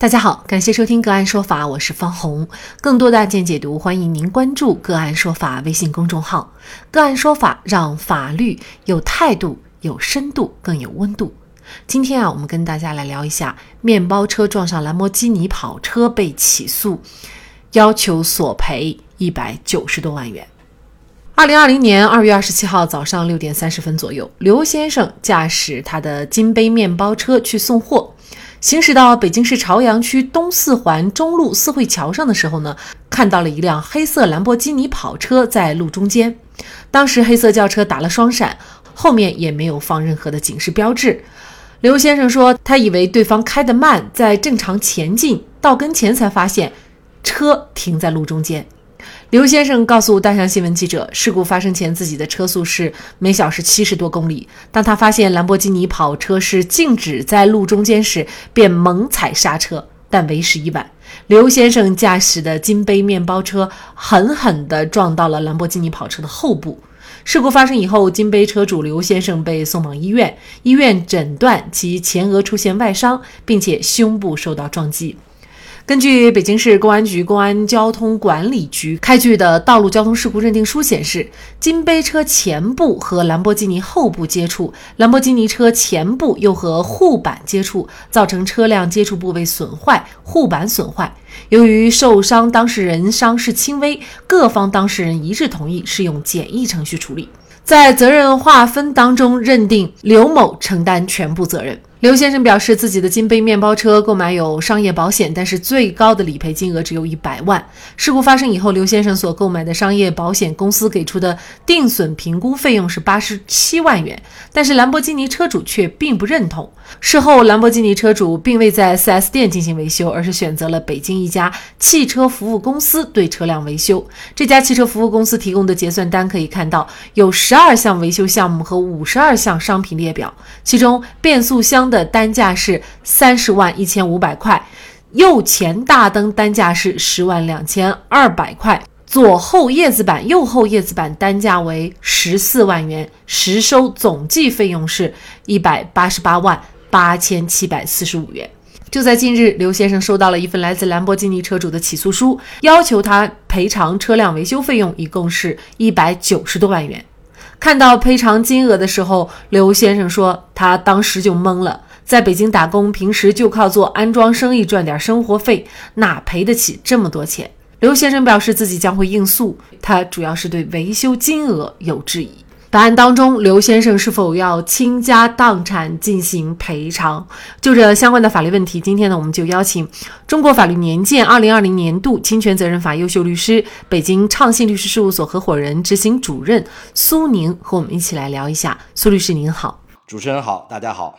大家好，感谢收听个案说法，我是方红。更多的案件解读，欢迎您关注个案说法微信公众号。个案说法让法律有态度、有深度、更有温度。今天啊，我们跟大家来聊一下：面包车撞上兰博基尼跑车被起诉，要求索赔一百九十多万元。二零二零年二月二十七号早上六点三十分左右，刘先生驾驶他的金杯面包车去送货。行驶到北京市朝阳区东四环中路四惠桥上的时候呢，看到了一辆黑色兰博基尼跑车在路中间。当时黑色轿车打了双闪，后面也没有放任何的警示标志。刘先生说，他以为对方开得慢，在正常前进，到跟前才发现车停在路中间。刘先生告诉大象新闻记者，事故发生前自己的车速是每小时七十多公里。当他发现兰博基尼跑车是静止在路中间时，便猛踩刹车，但为时已晚。刘先生驾驶的金杯面包车狠狠地撞到了兰博基尼跑车的后部。事故发生以后，金杯车主刘先生被送往医院，医院诊断其前额出现外伤，并且胸部受到撞击。根据北京市公安局公安交通管理局开具的道路交通事故认定书显示，金杯车前部和兰博基尼后部接触，兰博基尼车前部又和护板接触，造成车辆接触部位损坏，护板损坏。由于受伤当事人伤势轻微，各方当事人一致同意适用简易程序处理，在责任划分当中认定刘某承担全部责任。刘先生表示，自己的金杯面包车购买有商业保险，但是最高的理赔金额只有一百万。事故发生以后，刘先生所购买的商业保险公司给出的定损评估费用是八十七万元，但是兰博基尼车主却并不认同。事后，兰博基尼车主并未在 4S 店进行维修，而是选择了北京一家汽车服务公司对车辆维修。这家汽车服务公司提供的结算单可以看到，有十二项维修项目和五十二项商品列表，其中变速箱。的单价是三十万一千五百块，右前大灯单价是十万两千二百块，左后叶子板、右后叶子板单价为十四万元，实收总计费用是一百八十八万八千七百四十五元。就在近日，刘先生收到了一份来自兰博基尼车主的起诉书，要求他赔偿车辆维修费用，一共是一百九十多万元。看到赔偿金额的时候，刘先生说他当时就懵了。在北京打工，平时就靠做安装生意赚点生活费，哪赔得起这么多钱？刘先生表示自己将会应诉，他主要是对维修金额有质疑。本案当中，刘先生是否要倾家荡产进行赔偿？就这相关的法律问题，今天呢，我们就邀请中国法律年鉴二零二零年度侵权责任法优秀律师、北京畅信律师事务所合伙人、执行主任苏宁和我们一起来聊一下。苏律师您好，主持人好，大家好。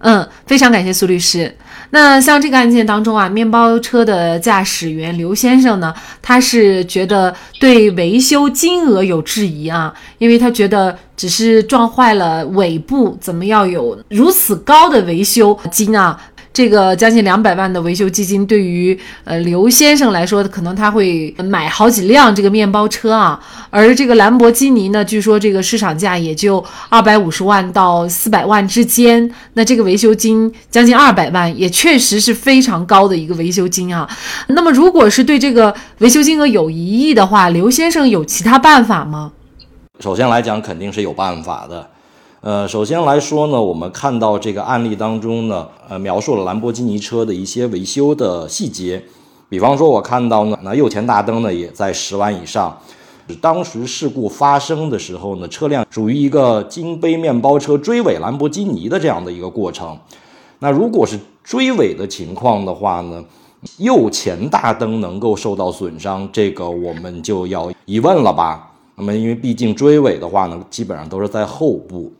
嗯，非常感谢苏律师。那像这个案件当中啊，面包车的驾驶员刘先生呢，他是觉得对维修金额有质疑啊，因为他觉得只是撞坏了尾部，怎么要有如此高的维修金啊？这个将近两百万的维修基金，对于呃刘先生来说，可能他会买好几辆这个面包车啊。而这个兰博基尼呢，据说这个市场价也就二百五十万到四百万之间。那这个维修金将近二百万，也确实是非常高的一个维修金啊。那么，如果是对这个维修金额有疑义的话，刘先生有其他办法吗？首先来讲，肯定是有办法的。呃，首先来说呢，我们看到这个案例当中呢，呃，描述了兰博基尼车的一些维修的细节。比方说，我看到呢，那右前大灯呢也在十万以上。当时事故发生的时候呢，车辆属于一个金杯面包车追尾兰博基尼的这样的一个过程。那如果是追尾的情况的话呢，右前大灯能够受到损伤，这个我们就要疑问了吧？那么，因为毕竟追尾的话呢，基本上都是在后部。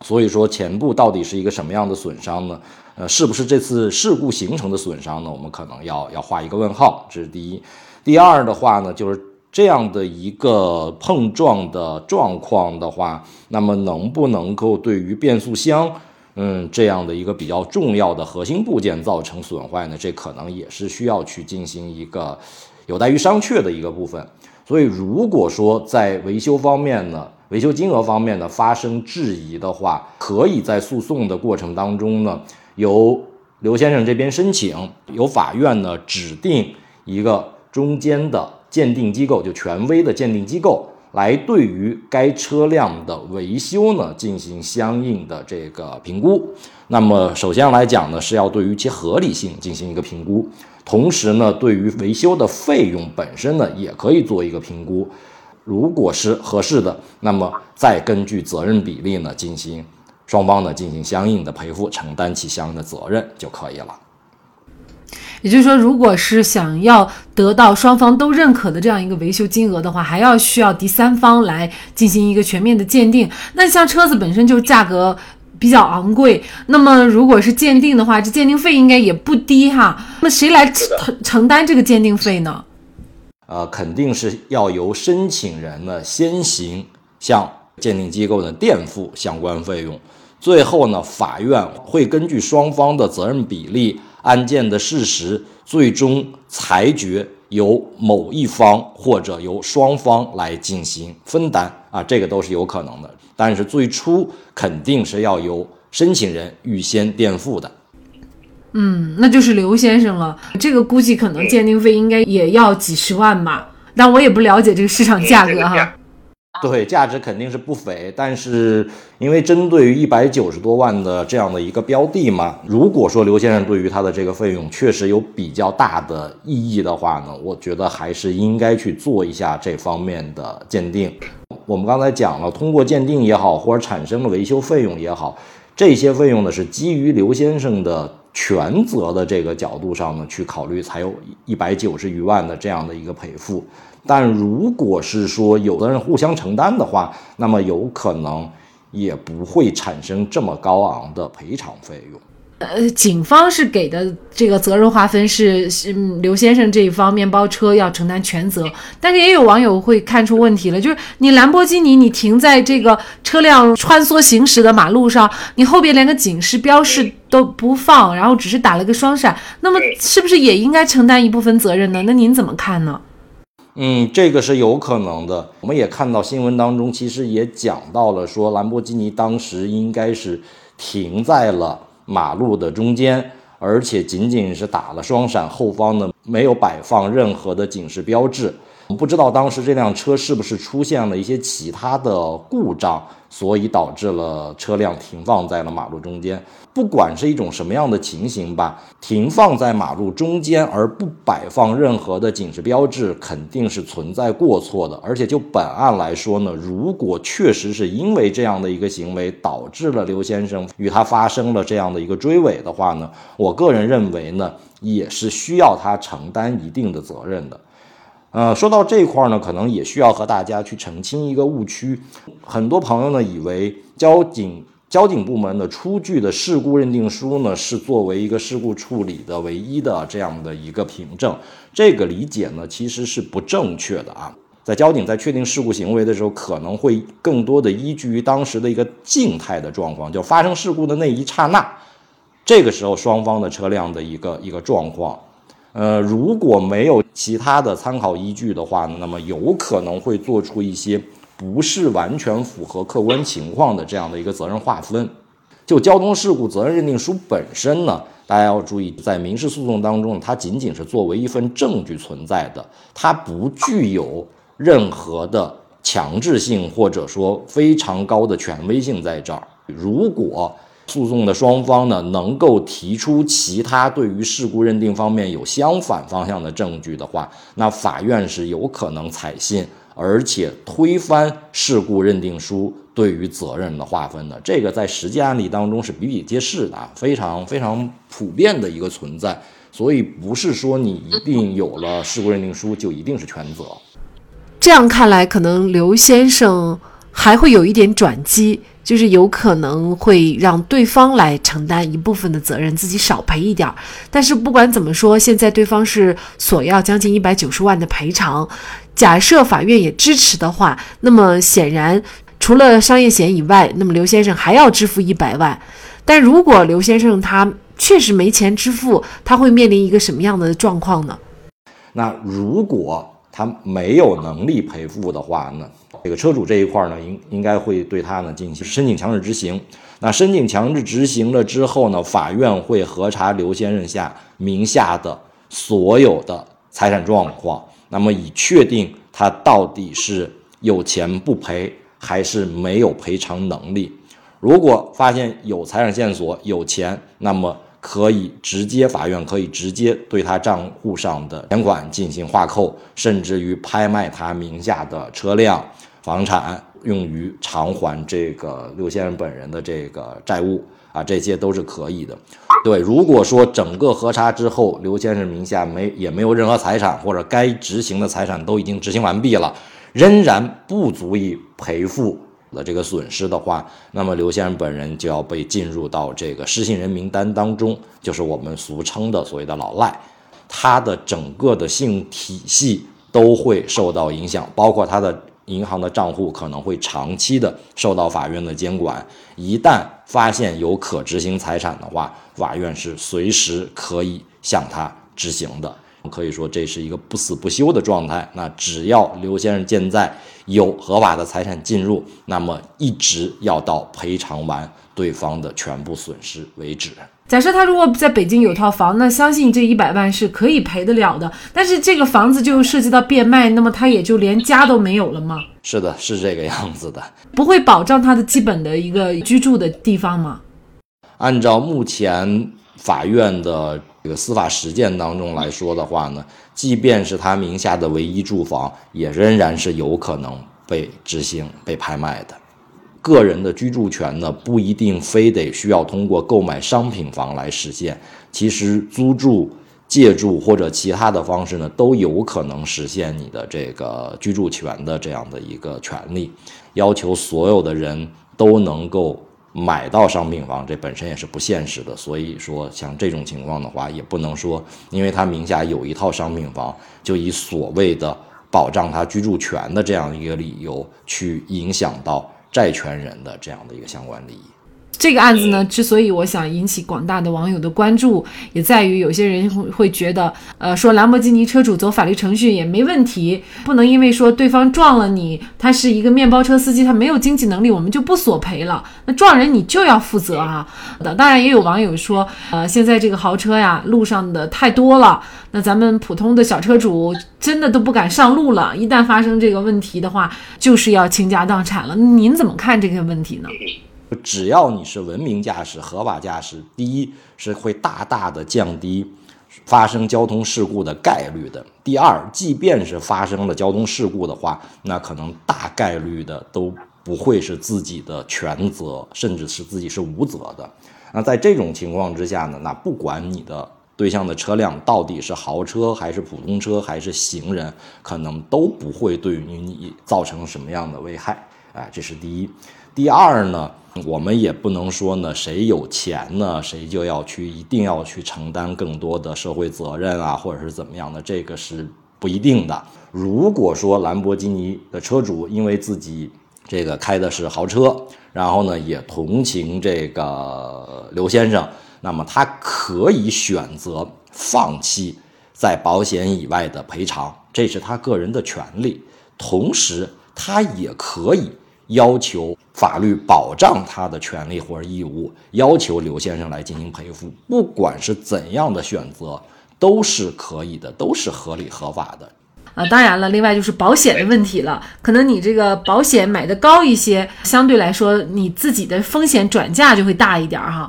所以说前部到底是一个什么样的损伤呢？呃，是不是这次事故形成的损伤呢？我们可能要要画一个问号，这是第一。第二的话呢，就是这样的一个碰撞的状况的话，那么能不能够对于变速箱，嗯，这样的一个比较重要的核心部件造成损坏呢？这可能也是需要去进行一个有待于商榷的一个部分。所以如果说在维修方面呢，维修金额方面呢发生质疑的话，可以在诉讼的过程当中呢，由刘先生这边申请，由法院呢指定一个中间的鉴定机构，就权威的鉴定机构，来对于该车辆的维修呢进行相应的这个评估。那么首先来讲呢，是要对于其合理性进行一个评估，同时呢，对于维修的费用本身呢，也可以做一个评估。如果是合适的，那么再根据责任比例呢进行。双方呢进行相应的赔付，承担起相应的责任就可以了。也就是说，如果是想要得到双方都认可的这样一个维修金额的话，还要需要第三方来进行一个全面的鉴定。那像车子本身就价格比较昂贵，那么如果是鉴定的话，这鉴定费应该也不低哈。那谁来承承担这个鉴定费呢？呃，肯定是要由申请人呢先行向鉴定机构呢垫付相关费用。最后呢，法院会根据双方的责任比例、案件的事实，最终裁决由某一方或者由双方来进行分担啊，这个都是有可能的。但是最初肯定是要由申请人预先垫付的。嗯，那就是刘先生了。这个估计可能鉴定费应该也要几十万吧，但我也不了解这个市场价格哈。对，价值肯定是不菲，但是因为针对于一百九十多万的这样的一个标的嘛，如果说刘先生对于他的这个费用确实有比较大的意义的话呢，我觉得还是应该去做一下这方面的鉴定。我们刚才讲了，通过鉴定也好，或者产生了维修费用也好，这些费用呢是基于刘先生的全责的这个角度上呢去考虑，才有一百九十余万的这样的一个赔付。但如果是说有的人互相承担的话，那么有可能也不会产生这么高昂的赔偿费用。呃，警方是给的这个责任划分是，是刘先生这一方面包车要承担全责，但是也有网友会看出问题了，就是你兰博基尼你停在这个车辆穿梭行驶的马路上，你后边连个警示标识都不放，然后只是打了个双闪，那么是不是也应该承担一部分责任呢？那您怎么看呢？嗯，这个是有可能的。我们也看到新闻当中，其实也讲到了，说兰博基尼当时应该是停在了马路的中间，而且仅仅是打了双闪，后方呢没有摆放任何的警示标志。不知道当时这辆车是不是出现了一些其他的故障。所以导致了车辆停放在了马路中间。不管是一种什么样的情形吧，停放在马路中间而不摆放任何的警示标志，肯定是存在过错的。而且就本案来说呢，如果确实是因为这样的一个行为导致了刘先生与他发生了这样的一个追尾的话呢，我个人认为呢，也是需要他承担一定的责任的。呃，说到这块儿呢，可能也需要和大家去澄清一个误区。很多朋友呢以为交警交警部门的出具的事故认定书呢是作为一个事故处理的唯一的这样的一个凭证，这个理解呢其实是不正确的啊。在交警在确定事故行为的时候，可能会更多的依据于当时的一个静态的状况，就发生事故的那一刹那，这个时候双方的车辆的一个一个状况。呃，如果没有其他的参考依据的话，那么有可能会做出一些不是完全符合客观情况的这样的一个责任划分。就交通事故责任认定书本身呢，大家要注意，在民事诉讼当中，它仅仅是作为一份证据存在的，它不具有任何的强制性或者说非常高的权威性在这儿。如果诉讼的双方呢，能够提出其他对于事故认定方面有相反方向的证据的话，那法院是有可能采信，而且推翻事故认定书对于责任的划分的。这个在实际案例当中是比比皆是的，非常非常普遍的一个存在。所以不是说你一定有了事故认定书就一定是全责。这样看来，可能刘先生还会有一点转机。就是有可能会让对方来承担一部分的责任，自己少赔一点儿。但是不管怎么说，现在对方是索要将近一百九十万的赔偿。假设法院也支持的话，那么显然除了商业险以外，那么刘先生还要支付一百万。但如果刘先生他确实没钱支付，他会面临一个什么样的状况呢？那如果他没有能力赔付的话呢？这个车主这一块呢，应应该会对他呢进行申请强制执行。那申请强制执行了之后呢，法院会核查刘先生下名下的所有的财产状况，那么以确定他到底是有钱不赔，还是没有赔偿能力。如果发现有财产线索、有钱，那么可以直接法院可以直接对他账户上的钱款进行划扣，甚至于拍卖他名下的车辆、房产。用于偿还这个刘先生本人的这个债务啊，这些都是可以的。对，如果说整个核查之后，刘先生名下没也没有任何财产，或者该执行的财产都已经执行完毕了，仍然不足以赔付了这个损失的话，那么刘先生本人就要被进入到这个失信人名单当中，就是我们俗称的所谓的老赖，他的整个的信用体系都会受到影响，包括他的。银行的账户可能会长期的受到法院的监管，一旦发现有可执行财产的话，法院是随时可以向他执行的。可以说这是一个不死不休的状态。那只要刘先生现在有合法的财产进入，那么一直要到赔偿完对方的全部损失为止。假设他如果在北京有套房，那相信这一百万是可以赔得了的。但是这个房子就涉及到变卖，那么他也就连家都没有了吗？是的，是这个样子的。不会保障他的基本的一个居住的地方吗？按照目前法院的这个司法实践当中来说的话呢，即便是他名下的唯一住房，也仍然是有可能被执行、被拍卖的。个人的居住权呢，不一定非得需要通过购买商品房来实现，其实租住、借住或者其他的方式呢，都有可能实现你的这个居住权的这样的一个权利。要求所有的人都能够买到商品房，这本身也是不现实的。所以说，像这种情况的话，也不能说因为他名下有一套商品房，就以所谓的保障他居住权的这样一个理由去影响到。债权人的这样的一个相关利益。这个案子呢，之所以我想引起广大的网友的关注，也在于有些人会会觉得，呃，说兰博基尼车主走法律程序也没问题，不能因为说对方撞了你，他是一个面包车司机，他没有经济能力，我们就不索赔了。那撞人你就要负责啊！当然也有网友说，呃，现在这个豪车呀，路上的太多了，那咱们普通的小车主真的都不敢上路了，一旦发生这个问题的话，就是要倾家荡产了。您怎么看这个问题呢？只要你是文明驾驶、合法驾驶，第一是会大大的降低发生交通事故的概率的。第二，即便是发生了交通事故的话，那可能大概率的都不会是自己的全责，甚至是自己是无责的。那在这种情况之下呢，那不管你的对象的车辆到底是豪车还是普通车还是行人，可能都不会对于你造成什么样的危害。哎，这是第一。第二呢？我们也不能说呢，谁有钱呢，谁就要去一定要去承担更多的社会责任啊，或者是怎么样的，这个是不一定的。如果说兰博基尼的车主因为自己这个开的是豪车，然后呢也同情这个刘先生，那么他可以选择放弃在保险以外的赔偿，这是他个人的权利。同时，他也可以。要求法律保障他的权利或者义务，要求刘先生来进行赔付，不管是怎样的选择，都是可以的，都是合理合法的。啊，当然了，另外就是保险的问题了，可能你这个保险买的高一些，相对来说你自己的风险转嫁就会大一点哈。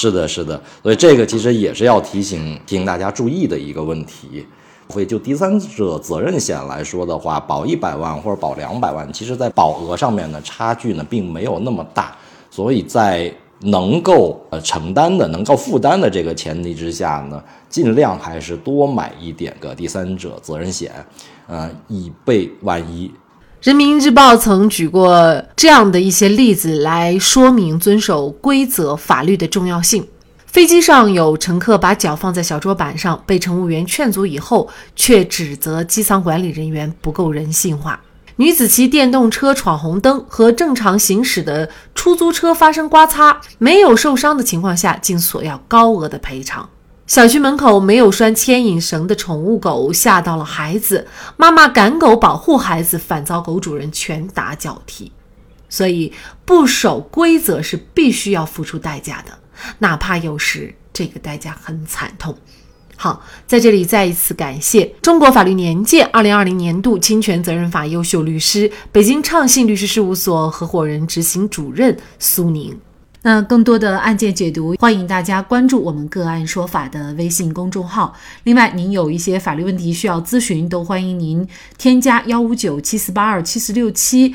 是的，是的，所以这个其实也是要提醒提醒大家注意的一个问题。所以，就第三者责任险来说的话，保一百万或者保两百万，其实在保额上面的差距呢，并没有那么大。所以在能够呃承担的、能够负担的这个前提之下呢，尽量还是多买一点个第三者责任险，呃，以备万一。人民日报曾举过这样的一些例子来说明遵守规则、法律的重要性。飞机上有乘客把脚放在小桌板上，被乘务员劝阻以后，却指责机舱管理人员不够人性化。女子骑电动车闯红灯，和正常行驶的出租车发生刮擦，没有受伤的情况下，竟索要高额的赔偿。小区门口没有拴牵引绳的宠物狗吓到了孩子，妈妈赶狗保护孩子，反遭狗主人拳打脚踢。所以不守规则是必须要付出代价的，哪怕有时这个代价很惨痛。好，在这里再一次感谢中国法律年鉴二零二零年度侵权责任法优秀律师、北京畅信律师事务所合伙人、执行主任苏宁。那更多的案件解读，欢迎大家关注我们个案说法的微信公众号。另外，您有一些法律问题需要咨询，都欢迎您添加幺五九七四八二七四六七